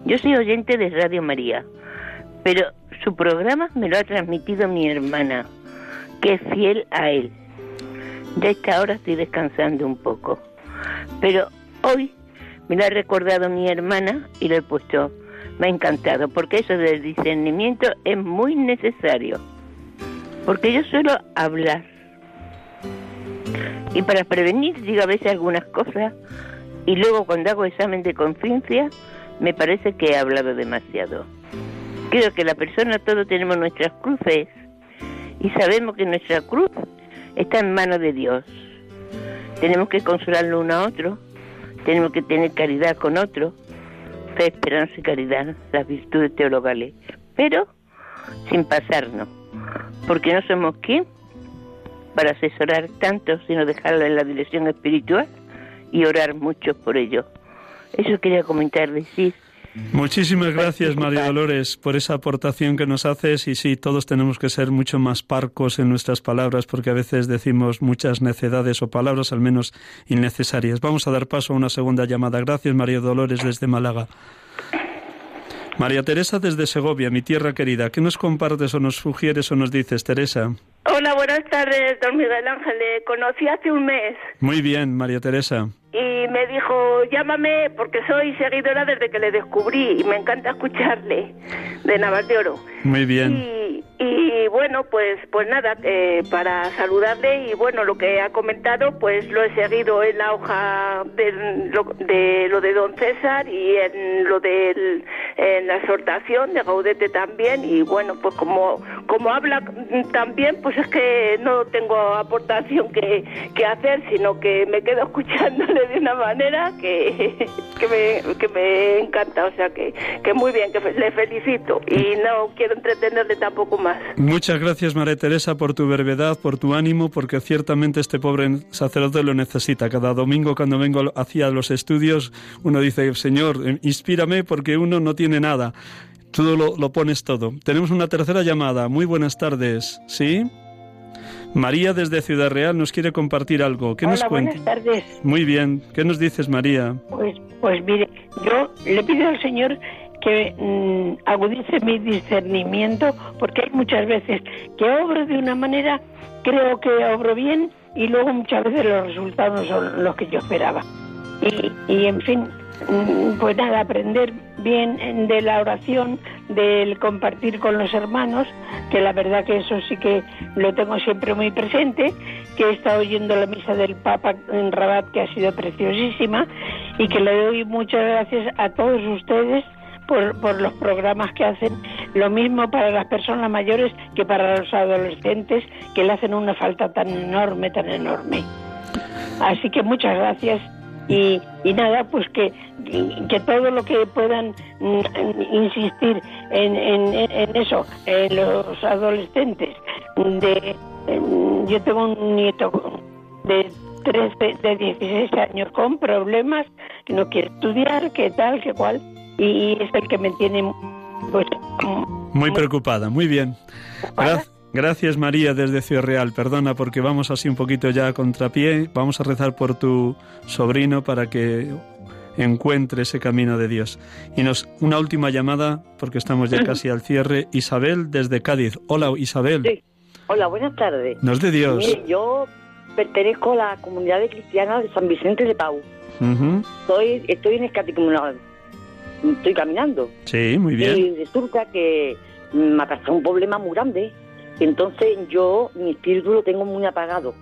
Yo soy oyente de Radio María, pero su programa me lo ha transmitido mi hermana, que es fiel a él. Ya esta hora estoy descansando un poco, pero hoy me lo ha recordado mi hermana y lo he puesto. Me ha encantado, porque eso del discernimiento es muy necesario. Porque yo suelo hablar. Y para prevenir digo a veces algunas cosas y luego cuando hago examen de conciencia me parece que he hablado demasiado. Creo que la persona todos tenemos nuestras cruces y sabemos que nuestra cruz está en manos de Dios. Tenemos que consolarlo uno a otro, tenemos que tener caridad con otro, fe, esperanza y caridad, las virtudes teologales, pero sin pasarnos, porque no somos quien para asesorar tanto, sino dejarlo en la dirección espiritual y orar mucho por ello. Eso quería comentar, decir. Muchísimas gracias, María Dolores, por esa aportación que nos haces. Y sí, todos tenemos que ser mucho más parcos en nuestras palabras, porque a veces decimos muchas necedades o palabras al menos innecesarias. Vamos a dar paso a una segunda llamada. Gracias, María Dolores, desde Málaga. María Teresa desde Segovia, mi tierra querida. ¿Qué nos compartes o nos sugieres o nos dices, Teresa? Hola, buenas tardes, don Miguel Ángel. Le conocí hace un mes. Muy bien, María Teresa. Y me dijo, llámame porque soy seguidora desde que le descubrí y me encanta escucharle de Navas de Oro. Muy bien. Y, y bueno, pues pues nada, eh, para saludarle y bueno, lo que ha comentado, pues lo he seguido en la hoja de lo de, lo de don César y en lo de en la exhortación de Gaudete también y bueno, pues como como habla también, pues es que no tengo aportación que, que hacer, sino que me quedo escuchándole de una manera que, que, me, que me encanta, o sea que, que muy bien, que le felicito y no quiero entretenerle tampoco más. Muchas gracias María Teresa por tu brevedad, por tu ánimo, porque ciertamente este pobre sacerdote lo necesita. Cada domingo cuando vengo hacia los estudios uno dice, Señor, inspírame porque uno no tiene nada. Tú lo, lo pones todo. Tenemos una tercera llamada. Muy buenas tardes. ¿Sí? María desde Ciudad Real nos quiere compartir algo. ¿Qué Hola, nos cuenta? buenas tardes. Muy bien. ¿Qué nos dices, María? Pues, pues mire, yo le pido al Señor que mm, agudice mi discernimiento, porque hay muchas veces que obro de una manera, creo que obro bien, y luego muchas veces los resultados son los que yo esperaba. Y, y en fin, mm, pues nada, aprender bien de la oración, del compartir con los hermanos, que la verdad que eso sí que lo tengo siempre muy presente, que he estado oyendo la misa del Papa en Rabat, que ha sido preciosísima, y que le doy muchas gracias a todos ustedes por, por los programas que hacen lo mismo para las personas mayores que para los adolescentes que le hacen una falta tan enorme, tan enorme. Así que muchas gracias y, y nada, pues que, que todo lo que puedan mm, insistir en, en, eso, en los adolescentes. De, yo tengo un nieto de 13, de 16 años con problemas, que no quiere estudiar, que tal, que cual, y es el que me tiene pues... Muy preocupada, muy bien. Gracias. Gracias María desde Ciudad Real. Perdona porque vamos así un poquito ya a contrapié. Vamos a rezar por tu sobrino para que encuentre ese camino de Dios. Y nos una última llamada porque estamos ya casi al cierre. Isabel desde Cádiz. Hola Isabel. Sí. Hola, buenas tardes. Nos de Dios. yo pertenezco a la comunidad de de San Vicente de Pau. estoy, estoy en escaticomunal. Estoy caminando. Sí, muy bien. Y resulta que me ha pasado un problema muy grande entonces yo, mi espíritu lo tengo muy apagado,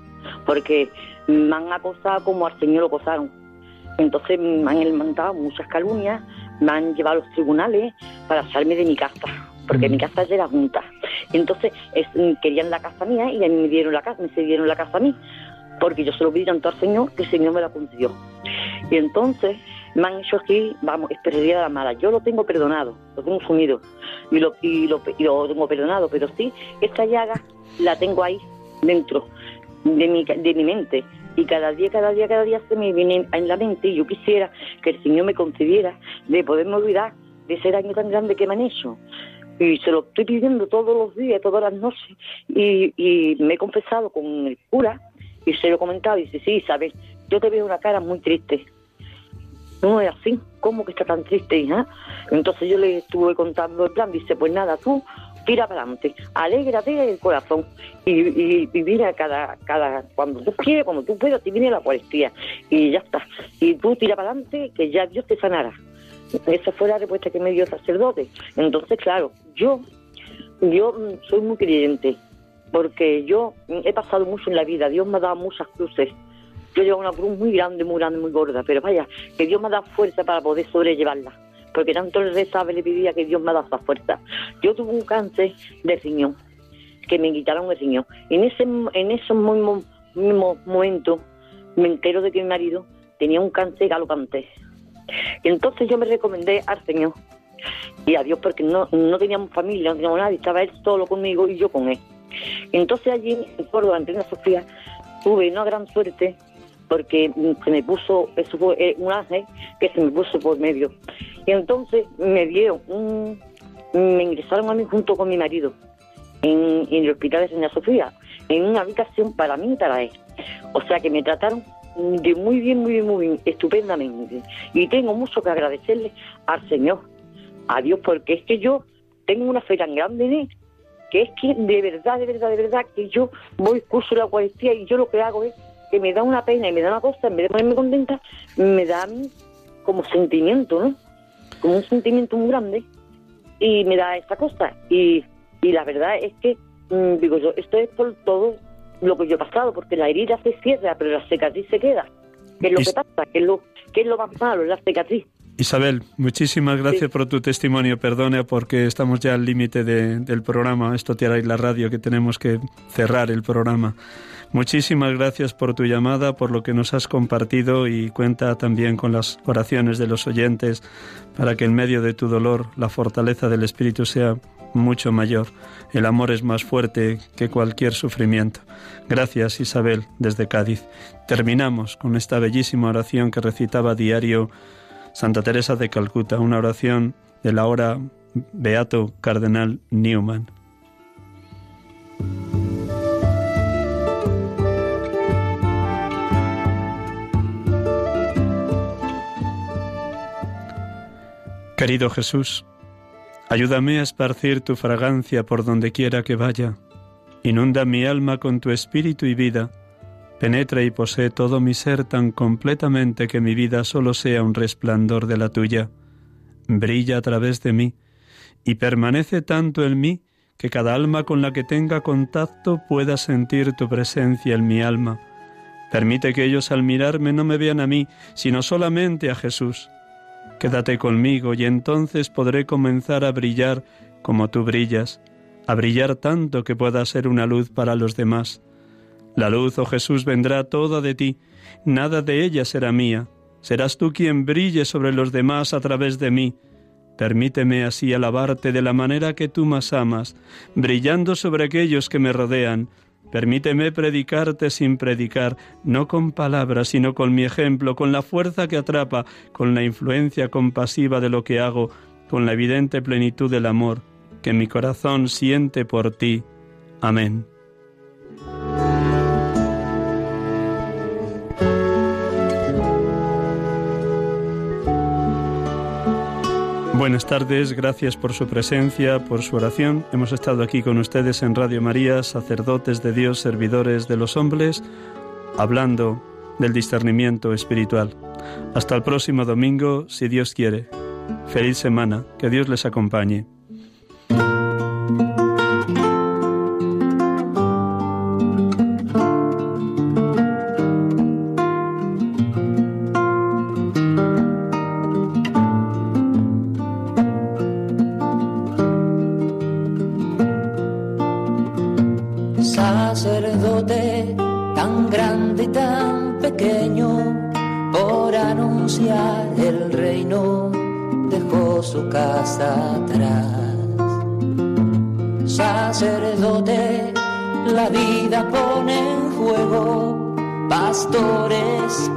porque me han acosado como al Señor lo acosaron. Entonces me han levantado muchas calumnias, me han llevado a los tribunales para echarme de mi casa, porque mi casa es de la Junta. Entonces querían la casa mía y a mí me dieron la casa, me cedieron la casa a mí, porque yo se lo pedí tanto al Señor que el Señor me la concedió. Y entonces me han hecho aquí, vamos, de la mala. Yo lo tengo perdonado, lo tengo sumido y lo, y lo, tengo perdonado, pero sí, esta llaga la tengo ahí dentro de mi, de mi mente y cada día, cada día, cada día se me viene en la mente y yo quisiera que el Señor me concediera de poderme olvidar de ese daño tan grande que me han hecho. Y se lo estoy pidiendo todos los días, todas las noches. Y, y me he confesado con el cura y se lo he comentado. Y dice, sí, sabes, yo te veo una cara muy triste no es así, ¿cómo que está tan triste, hija? Entonces yo le estuve contando el plan, dice, pues nada, tú tira para adelante, alégrate el corazón y, y, mira cada, cada, cuando tú quieres, cuando tú puedas, te viene la cuarentía y ya está. Y tú tira para adelante, que ya Dios te sanará. Esa fue la respuesta que me dio el sacerdote. Entonces, claro, yo, yo soy muy creyente, porque yo he pasado mucho en la vida, Dios me ha dado muchas cruces yo llevo una cruz muy grande, muy grande, muy gorda, pero vaya, que Dios me da fuerza para poder sobrellevarla. Porque tanto el rezaba le pedía que Dios me da esa fuerza. Yo tuve un cáncer de riñón, que me quitaron el riñón. En ese en esos mismos, momentos me entero de que mi marido tenía un cáncer galopante. Entonces yo me recomendé al Señor y a Dios porque no, no teníamos familia, no teníamos nadie, estaba él solo conmigo y yo con él. Entonces allí en Córdoba, en Sofía, tuve una gran suerte porque se me puso, eso fue eh, un ángel que se me puso por medio. Y entonces me dieron un, me ingresaron a mí junto con mi marido en, el hospital de Reina Sofía, en una habitación para mí y para él. O sea que me trataron de muy bien, muy bien, muy bien, estupendamente. Y tengo mucho que agradecerle al Señor, a Dios, porque es que yo tengo una fe tan grande en él, que es que de verdad, de verdad, de verdad, que yo voy curso la cuarentena y yo lo que hago es que me da una pena y me da una cosa, en vez de ponerme contenta, me da como sentimiento, ¿no? Como un sentimiento muy grande y me da esta cosa. Y, y la verdad es que, mm, digo yo, esto es por todo lo que yo he pasado, porque la herida se cierra, pero la cicatriz se queda. ¿Qué es lo que pasa? ¿Qué es lo, qué es lo más malo? La cicatriz. Isabel, muchísimas gracias por tu testimonio. Perdone porque estamos ya al límite del programa. Esto te hará la radio que tenemos que cerrar el programa. Muchísimas gracias por tu llamada, por lo que nos has compartido y cuenta también con las oraciones de los oyentes para que en medio de tu dolor la fortaleza del Espíritu sea mucho mayor. El amor es más fuerte que cualquier sufrimiento. Gracias Isabel desde Cádiz. Terminamos con esta bellísima oración que recitaba diario Santa Teresa de Calcuta, una oración de la hora Beato Cardenal Newman. Querido Jesús, ayúdame a esparcir tu fragancia por donde quiera que vaya. Inunda mi alma con tu espíritu y vida Penetra y posee todo mi ser tan completamente que mi vida solo sea un resplandor de la tuya. Brilla a través de mí y permanece tanto en mí que cada alma con la que tenga contacto pueda sentir tu presencia en mi alma. Permite que ellos al mirarme no me vean a mí, sino solamente a Jesús. Quédate conmigo y entonces podré comenzar a brillar como tú brillas, a brillar tanto que pueda ser una luz para los demás. La luz, oh Jesús, vendrá toda de ti, nada de ella será mía. Serás tú quien brille sobre los demás a través de mí. Permíteme así alabarte de la manera que tú más amas, brillando sobre aquellos que me rodean. Permíteme predicarte sin predicar, no con palabras, sino con mi ejemplo, con la fuerza que atrapa, con la influencia compasiva de lo que hago, con la evidente plenitud del amor que mi corazón siente por ti. Amén. Buenas tardes, gracias por su presencia, por su oración. Hemos estado aquí con ustedes en Radio María, sacerdotes de Dios, servidores de los hombres, hablando del discernimiento espiritual. Hasta el próximo domingo, si Dios quiere. Feliz semana, que Dios les acompañe.